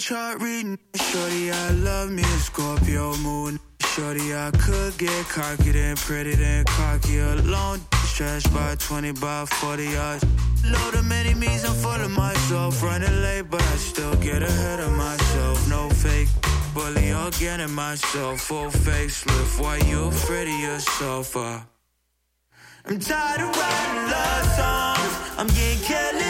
chart reading. Shorty, I love me a Scorpio moon. Shorty, I could get cocky and pretty then cocky alone. Stretch by 20 by 40 yards. Load of many means I'm full of myself. Running late, but I still get ahead of myself. No fake. Bully again in myself, full facelift. Why you afraid of yourself? Uh? I'm tired of writing love songs. I'm getting careless.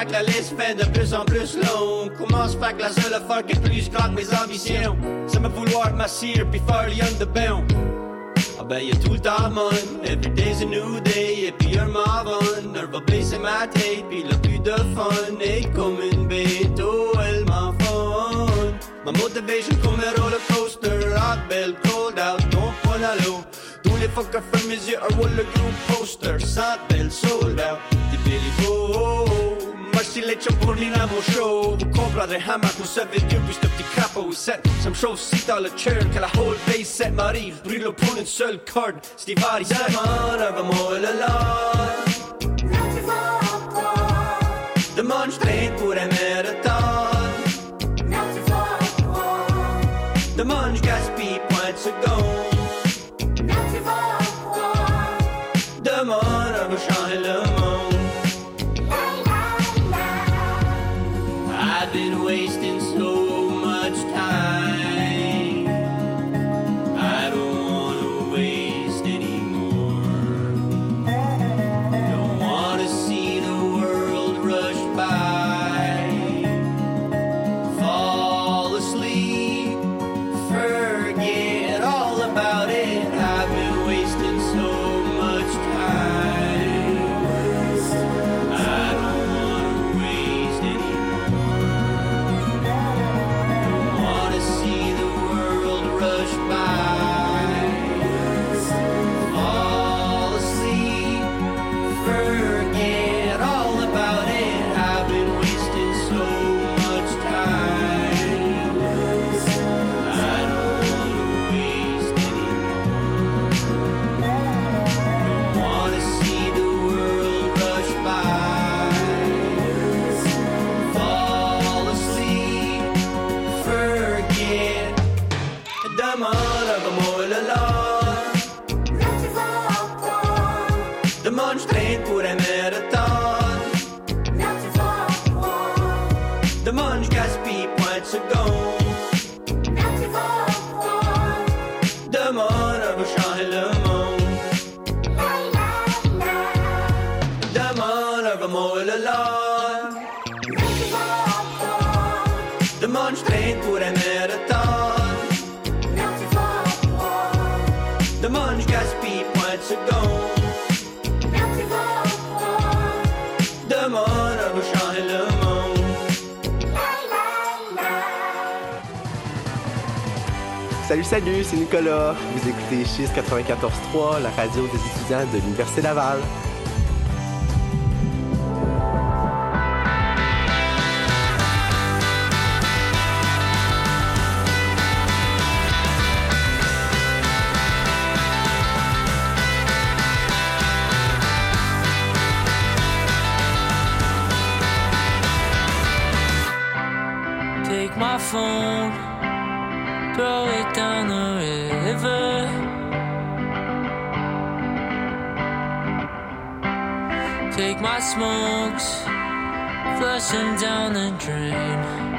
fait que la liste fait de plus en plus longue. Comment se fait que la seule affaire qui est plus grande mes ambitions, c'est me vouloir m'assire puis faire rien de bon. Ah ben y'a tout le temps mon, every day's a new day, et puis un m'avonne, elle va baisser ma tête, puis le plus de fun, et comme une bête, oh elle m'enfonne. Ma motivation comme un roller coaster, hot belle cold out, don't fall à l'eau. Tous les fuckers ferment mes yeux, un wall le poster, ça belle sold out, des Billy Bow. Oh, oh, oh. Sileć oporni na show. Kobrade hamar hon Salut, c'est Nicolas. Vous écoutez Schiste 94.3, la radio des étudiants de l'Université Laval. smoke's flushing down the drain.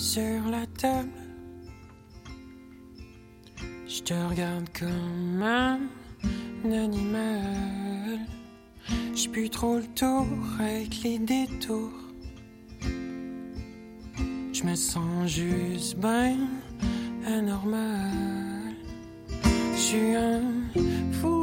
sur la table. Je te regarde comme un animal. J'ai plus trop le tour avec les détours. Je me sens juste bien anormal. Je suis un fou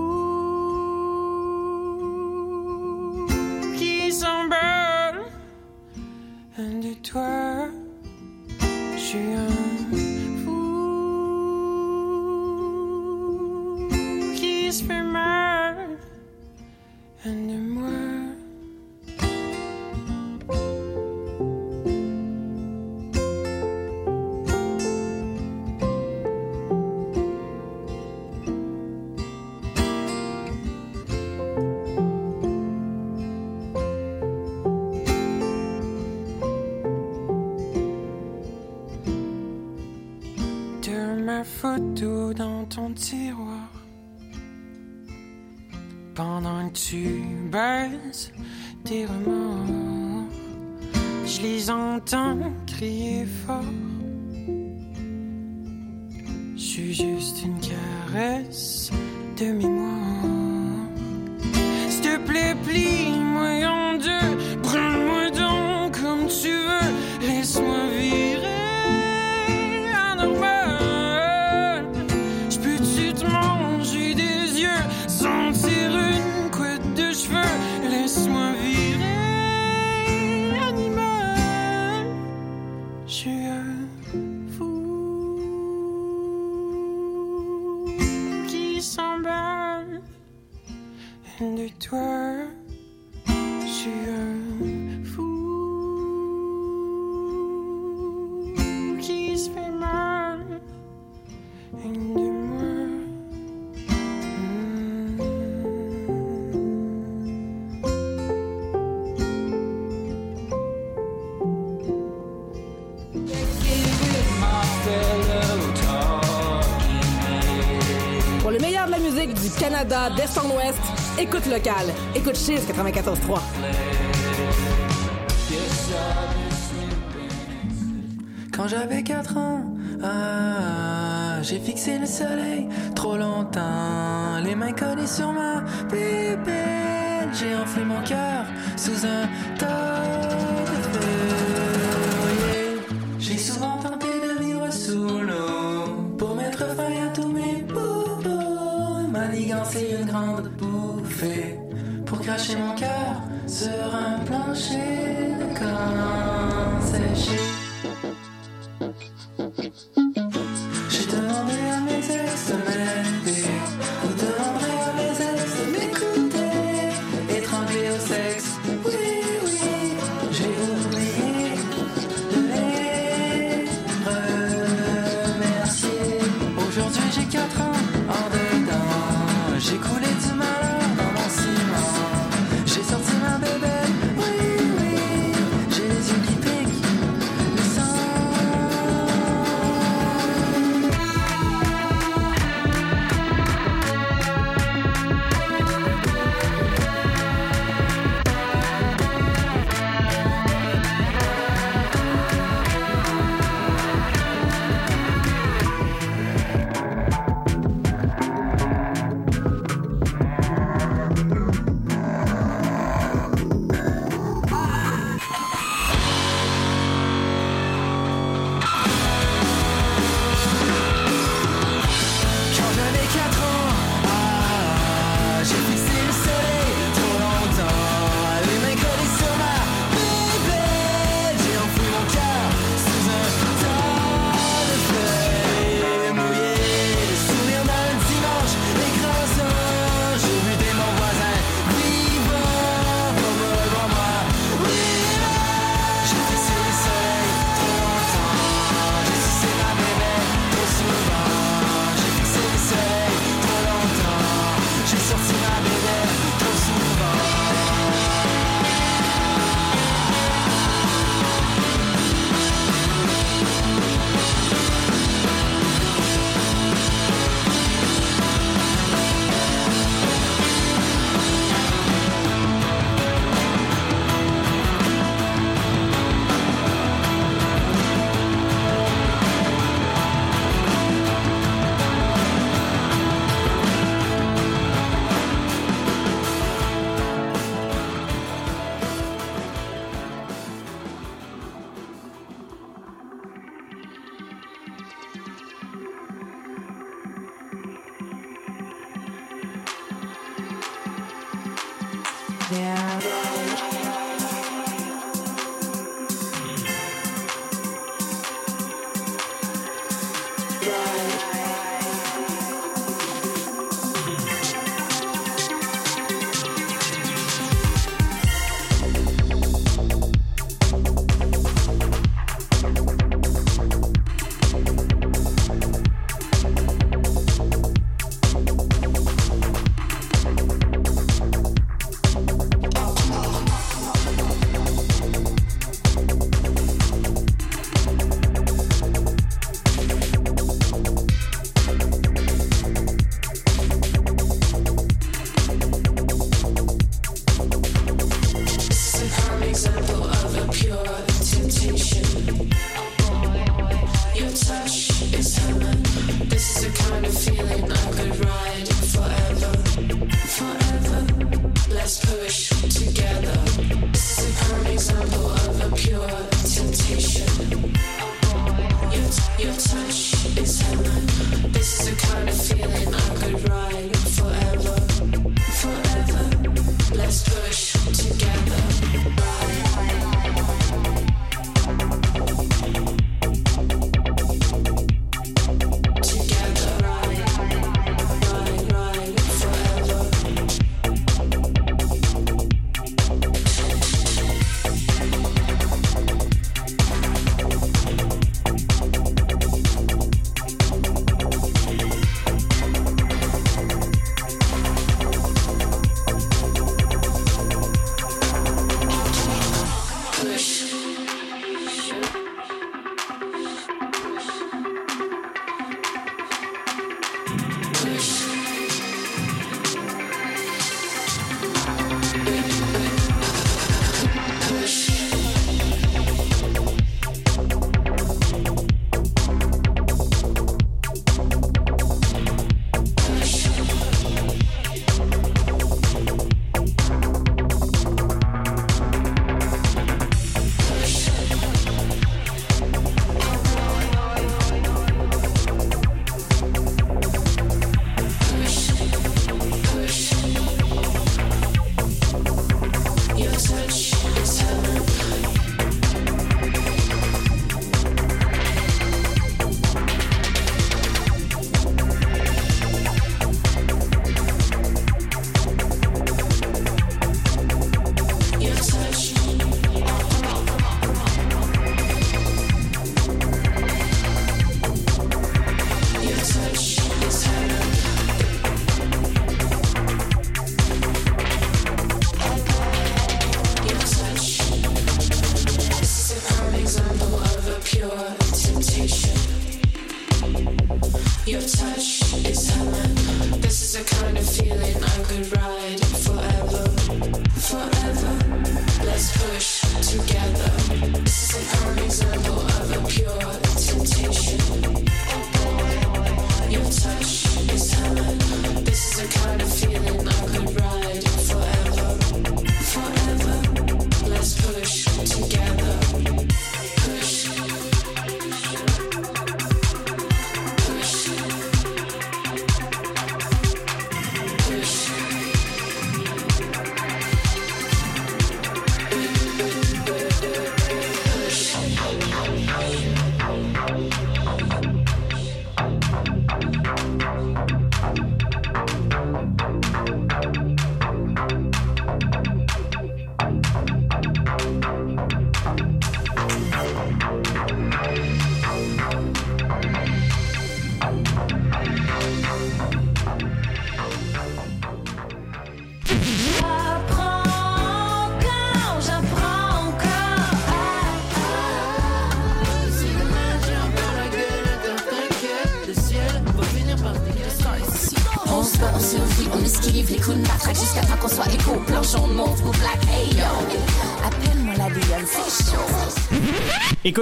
d'est en ouest, écoute locale, écoute Chiz 94.3. Quand j'avais 4 ans, ah, j'ai fixé le soleil trop longtemps, les mains collées sur ma bébé, j'ai enflé mon cœur sous un tas sur un plancher comme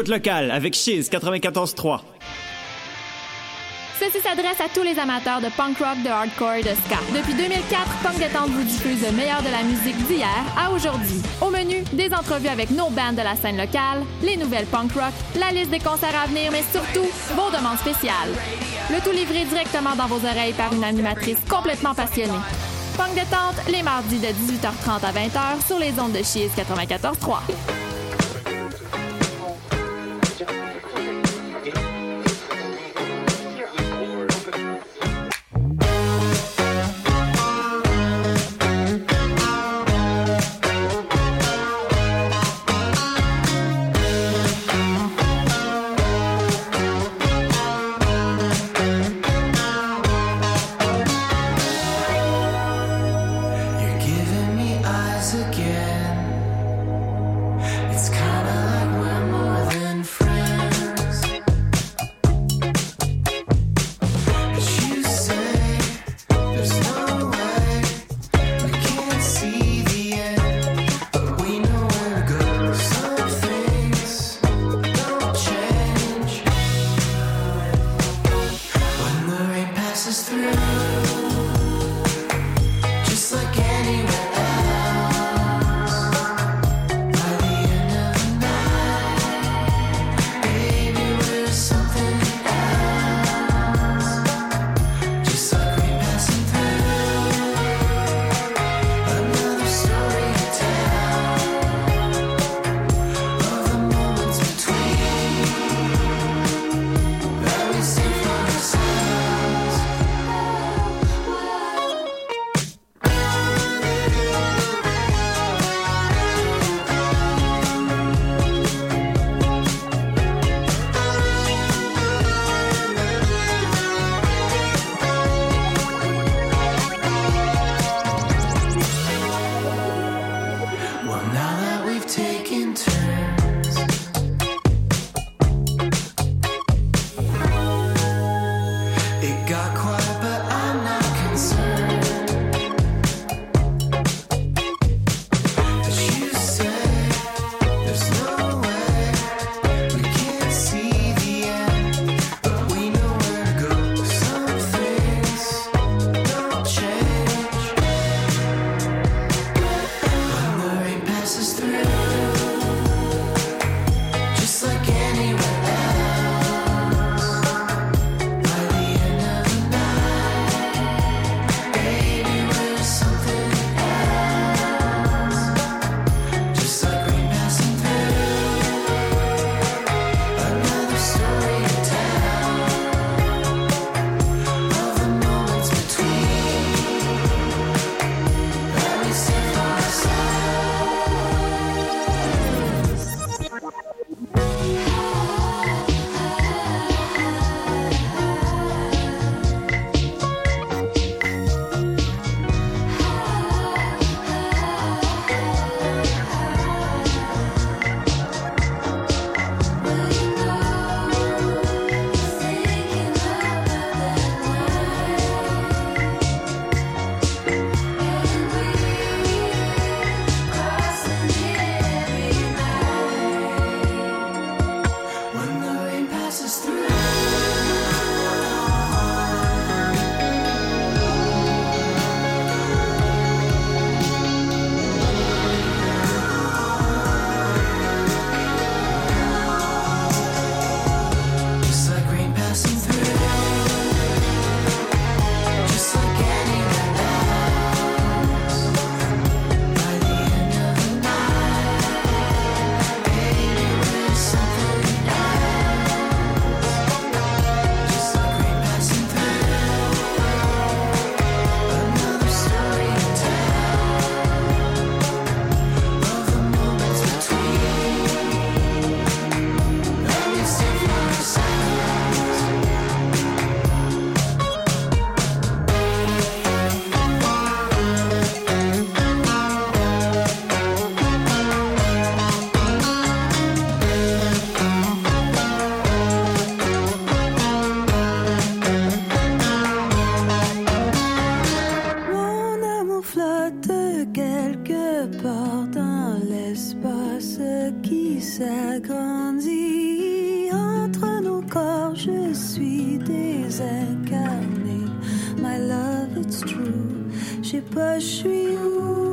Locale avec Cheese 94.3. Ceci s'adresse à tous les amateurs de punk rock, de hardcore et de ska. Depuis 2004, Punk Détente vous diffuse le meilleur de la musique d'hier à aujourd'hui. Au menu, des entrevues avec nos bandes de la scène locale, les nouvelles punk rock, la liste des concerts à venir, mais surtout, vos demandes spéciales. Le tout livré directement dans vos oreilles par une animatrice complètement passionnée. Punk Détente, les mardis de 18h30 à 20h sur les ondes de Chies 94.3. suis désincarné. My love, it's true. Je sais pas, je suis où.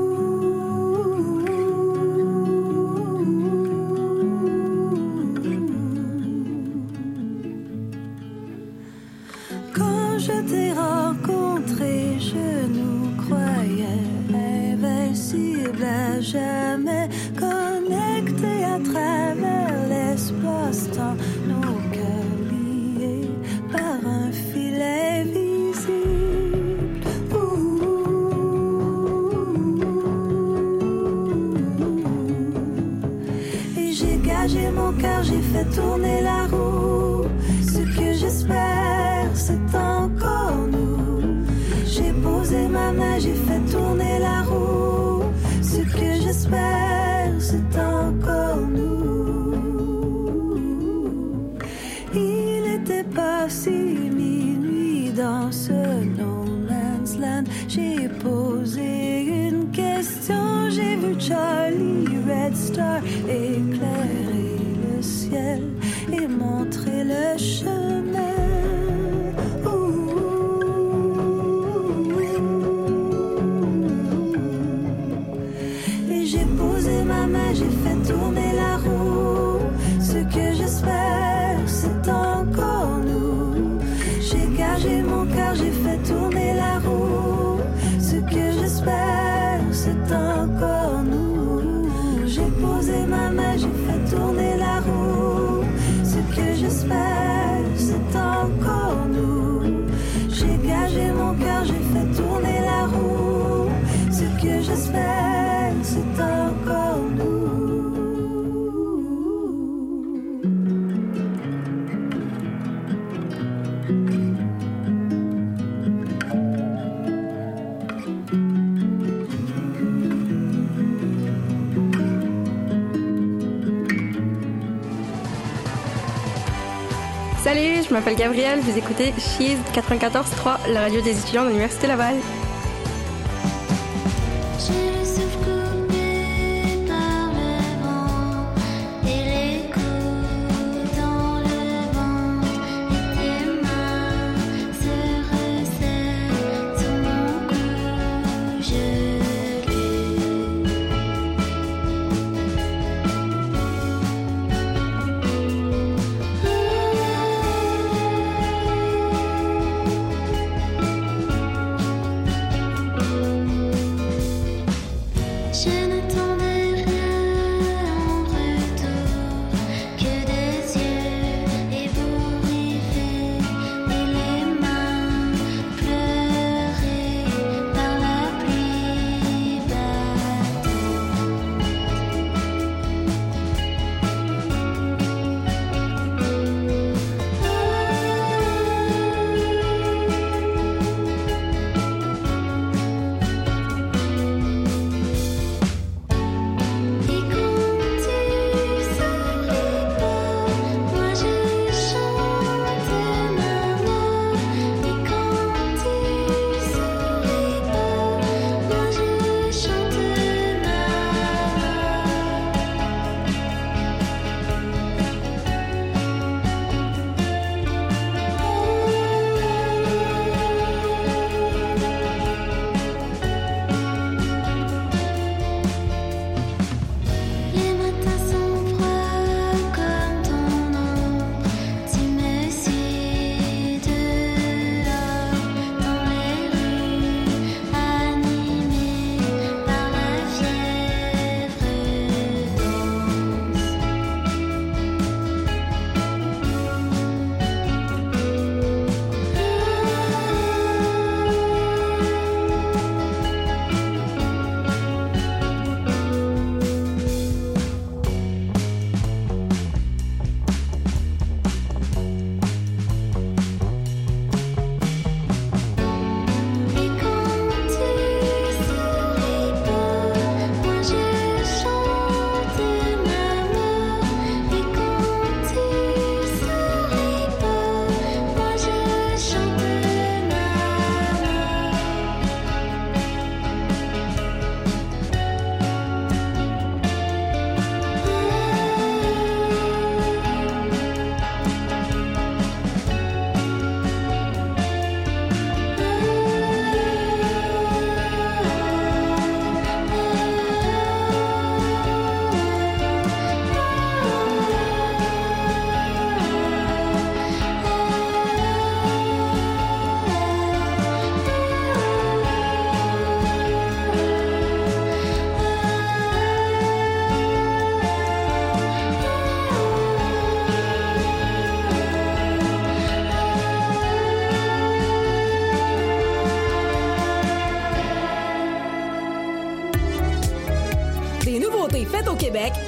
je m'appelle Gabrielle, vous écoutez Cheese 94.3, la radio des étudiants de l'Université Laval.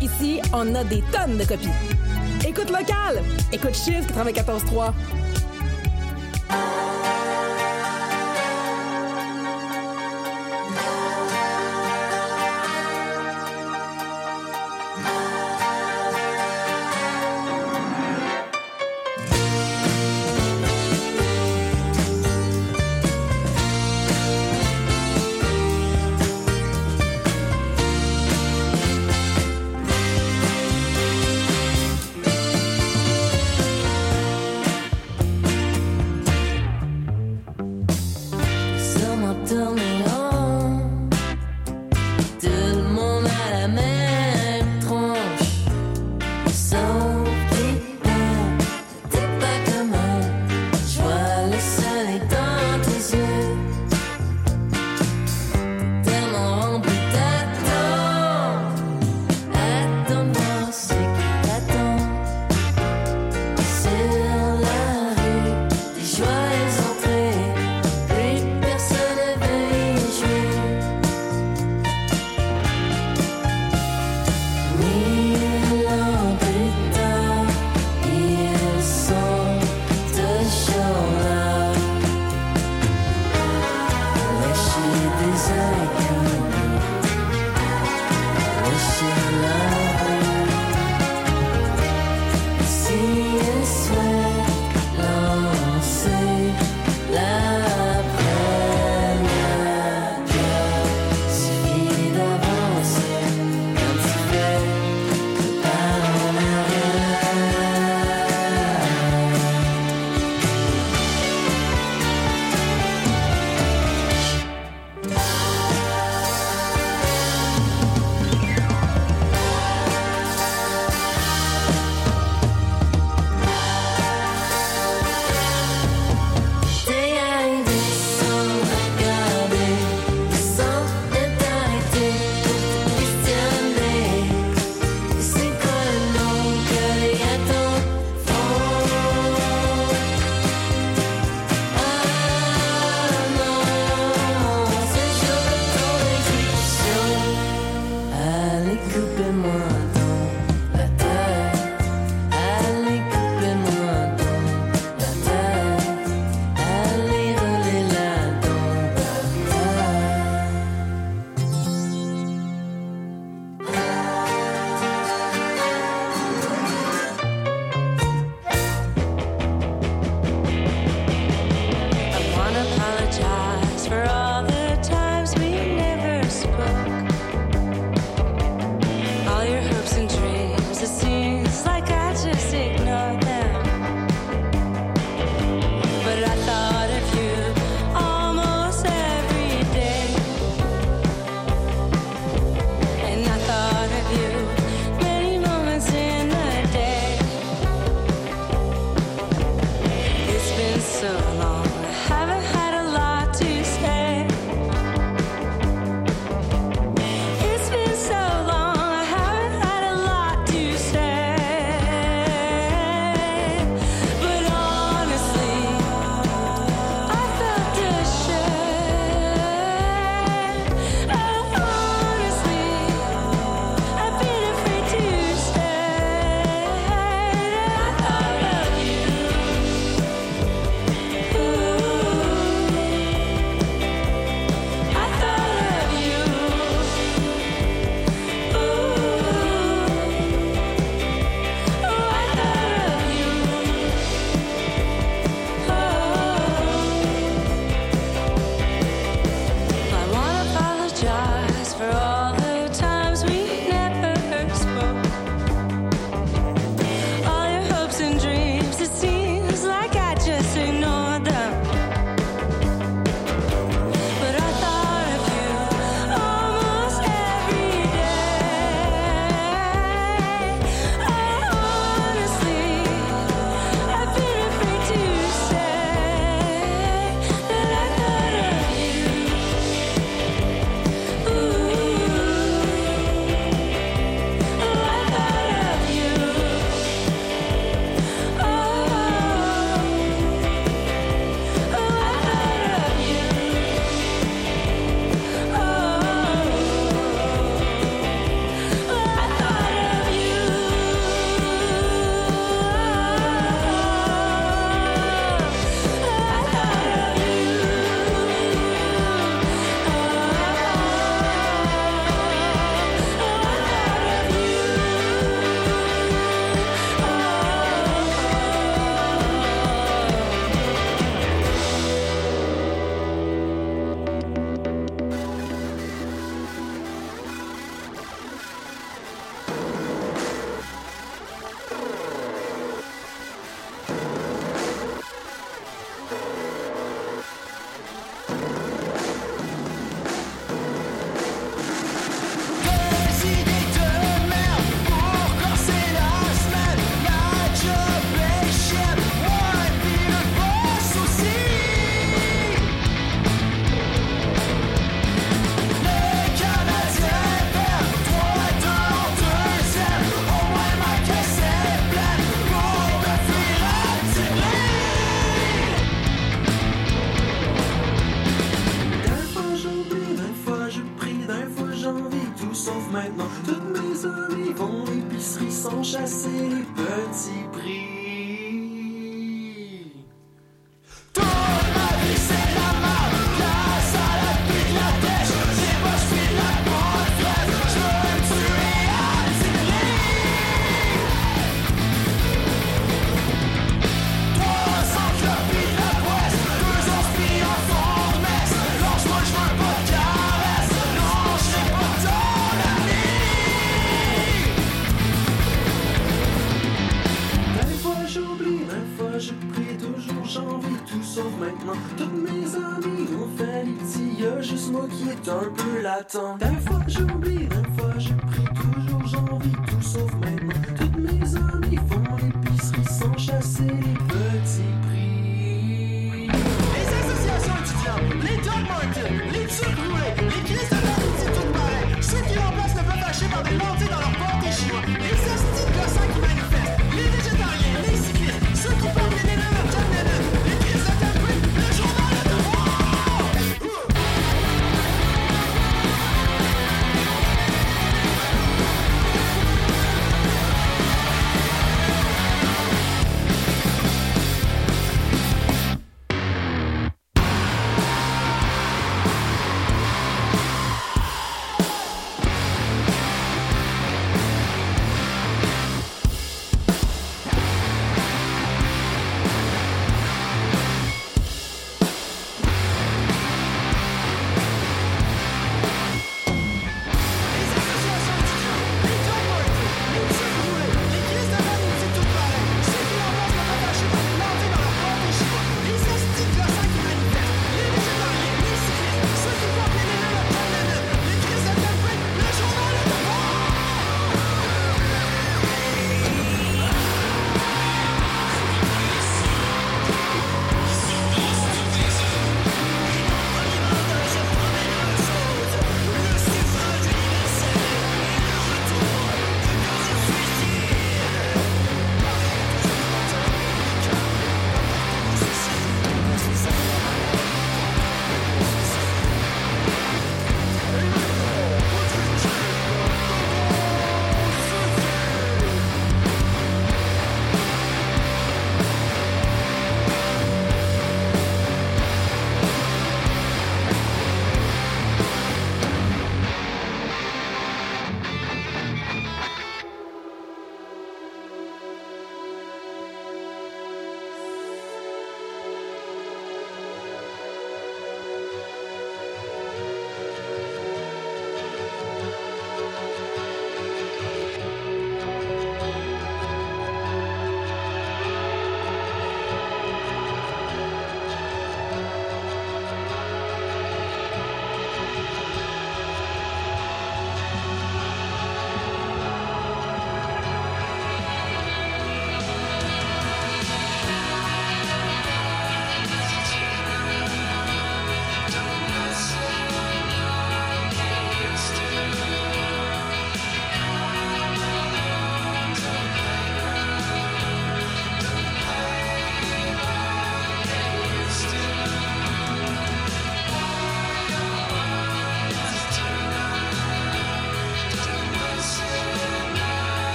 Ici, on a des tonnes de copies. Écoute local, écoute Chiz 94.3.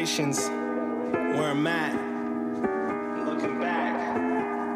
Generations, where I'm at. Looking back.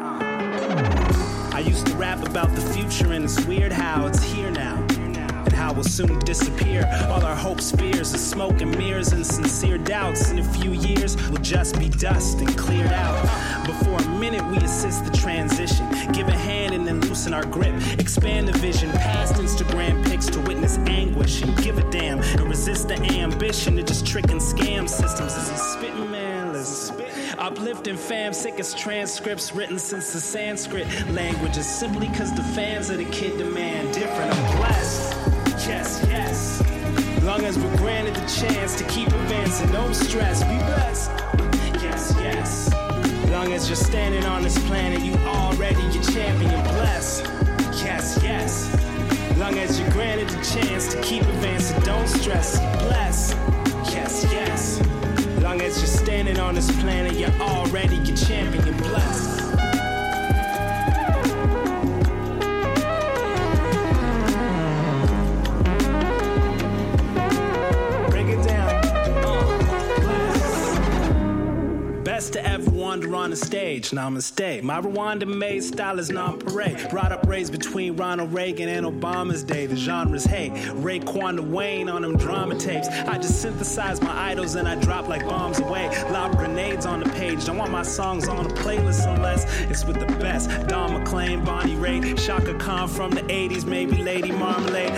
uh. I used to rap about the future, and it's weird how it's here now. And how we'll soon disappear. All our hopes, fears, and smoke and mirrors, and sincere doubts. In a few years, will just be dust and cleared out. But for a minute, we assist the transition. Give a hand and then loosen our grip. Expand the vision past Instagram pics to witness anguish and give a damn. And resist the ambition to just trick and scam systems. Is he spitting, man? Listen. Uplifting fam, sick as transcripts written since the Sanskrit language is simply cause the fans of the kid demand different. I'm blessed. Yes, yes. Long as we're granted the chance to keep advancing, no stress, be blessed. Yes, yes. Long as you're standing on this planet, you already your champion, bless. Yes, yes. Long as you're granted the chance to keep advancing, don't stress, bless. Yes, yes. Long as you're standing on this planet, you're already your champion, bless. Break it down. Best to ever wander on the stage, namaste. My Rwanda made style is non-parade. Brought up raised between Ronald Reagan and Obama's day. The genres hate. Raekwon Wayne on them drama tapes. I just synthesize my idols and I drop like bombs away. Lob grenades on the page. Don't want my songs on a playlist unless it's with the best. Don McLean, Bonnie Raitt, Chaka Khan from the 80s, maybe Lady Marmalade.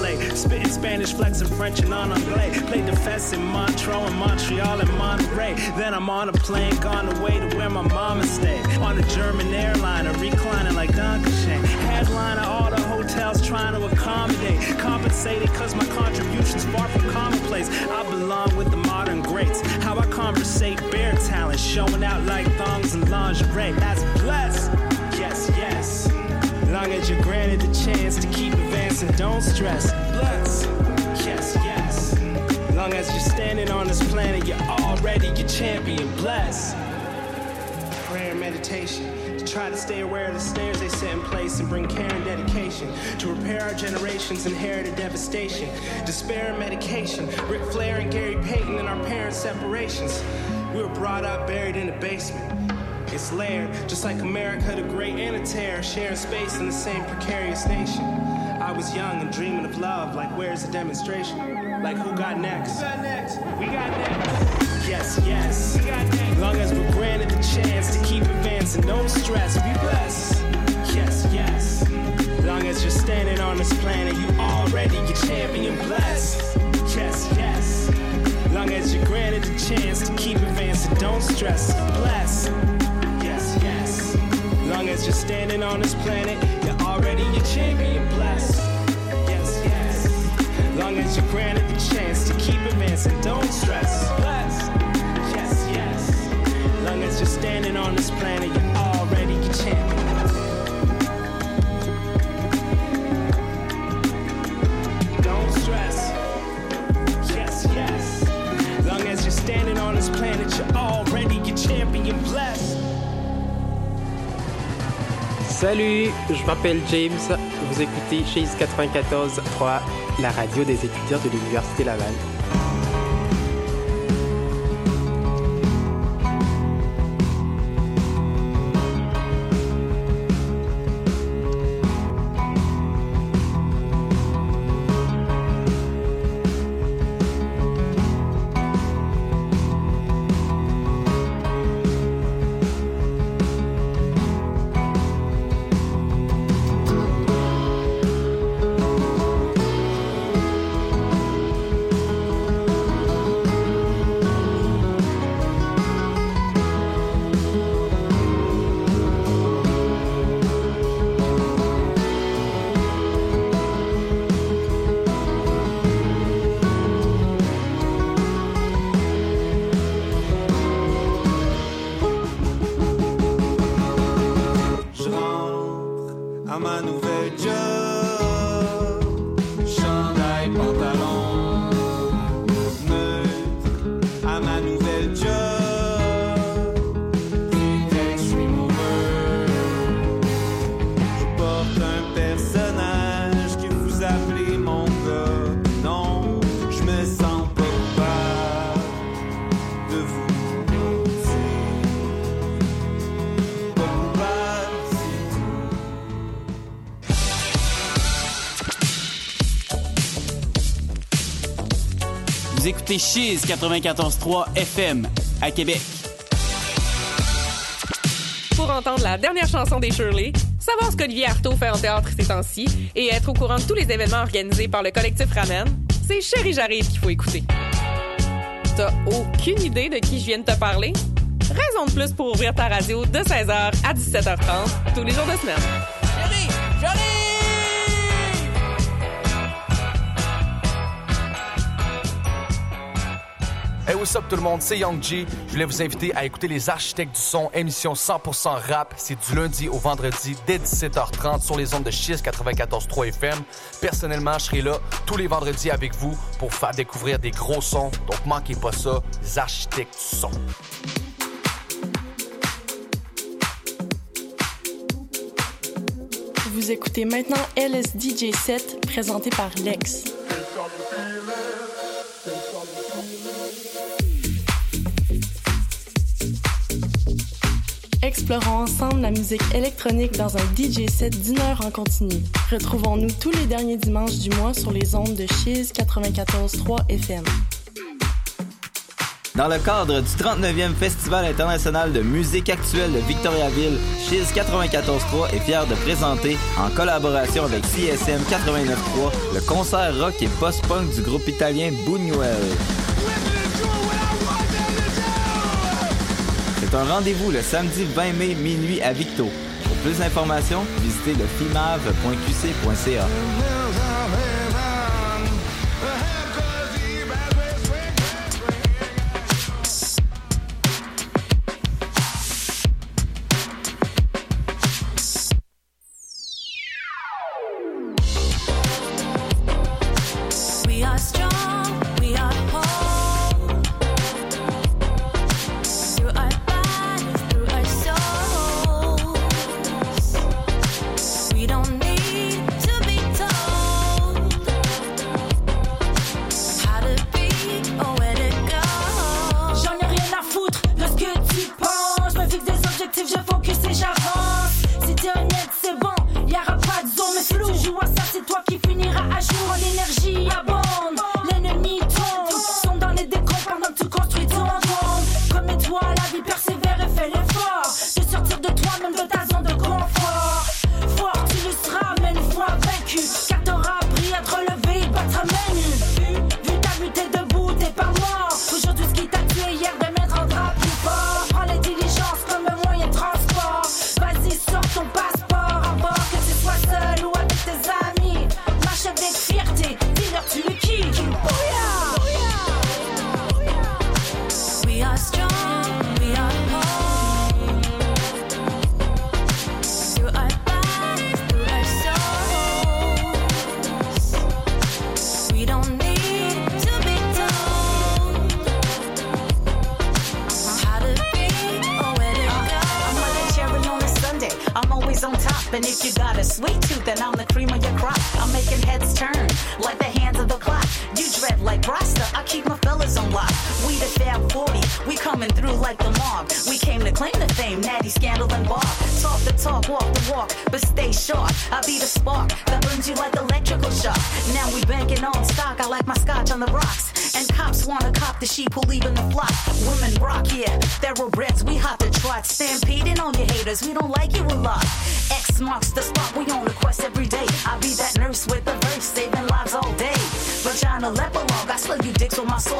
Delay, spitting Spanish, flexing French and on the fest in Montreux and Montreal and Monterey. Then I'm on a plane, gone away to where my mama stayed. On a German airliner, reclining like Dankeschön. Headliner, all the hotels trying to accommodate. Compensated cause my contributions far from commonplace. I belong with the modern greats. How I conversate bare talent, showing out like thongs and lingerie. That's blessed. Yes, yes. Long as you're granted the chance to keep advancing, don't stress. Bless. Yes, yes. Long as you're standing on this planet, you're already your champion. Bless. Meditation. To try to stay aware of the snares they set in place and bring care and dedication. To repair our generation's inherited devastation. Despair and medication. Ric Flair and Gary Payton and our parents' separations. We were brought up buried in the basement. It's layered, just like America the Great and the Terror, sharing space in the same precarious nation. I was young and dreaming of love, like where's the demonstration? Like who got next? Who got next? We got next. Yes, yes. We got next. Long as we're granted the chance to keep advancing, no stress, be blessed. Yes, yes. Long as you're standing on this planet, you already your champion, blessed. Yes, yes. Long as you're granted the chance to keep advancing, don't stress, bless. Yes, yes. Long as you're standing on this planet, you're already your champion, bless. Long as you're granted the chance to keep advancing, don't stress, bless. Yes, yes. Long as you're standing on this planet, you're already a champion. Don't stress. Yes, yes. Long as you're standing on this planet, you're already your champion. Bless. Salut, je m'appelle James. Vous écoutez Chase 94.3, la radio des étudiants de l'Université Laval. Écoutez Cheese 94.3 FM à Québec. Pour entendre la dernière chanson des Shirley, savoir ce qu'Olivier Artaud fait en théâtre ces temps-ci et être au courant de tous les événements organisés par le collectif Ramen, c'est Chérie J'arrive qu'il faut écouter. T'as aucune idée de qui je viens de te parler? Raison de plus pour ouvrir ta radio de 16h à 17h30 tous les jours de semaine. Chérie, j'arrive! Hey, what's up tout le monde, c'est Young G. Je voulais vous inviter à écouter Les Architectes du Son, émission 100% rap. C'est du lundi au vendredi dès 17h30 sur les ondes de Chiz 94.3 FM. Personnellement, je serai là tous les vendredis avec vous pour faire découvrir des gros sons. Donc manquez pas ça, Les Architectes du Son. Vous écoutez maintenant LSDJ 7 présenté par Lex. Explorons ensemble la musique électronique dans un DJ set d'une heure en continu. Retrouvons-nous tous les derniers dimanches du mois sur les ondes de Chiz 94.3 FM. Dans le cadre du 39e Festival international de musique actuelle de Victoriaville, Chiz 94.3 est fier de présenter, en collaboration avec CSM 89.3, le concert rock et post-punk du groupe italien Buñuel. Un rendez-vous le samedi 20 mai minuit à Victo. Pour plus d'informations, visitez le fimave.qc.ca.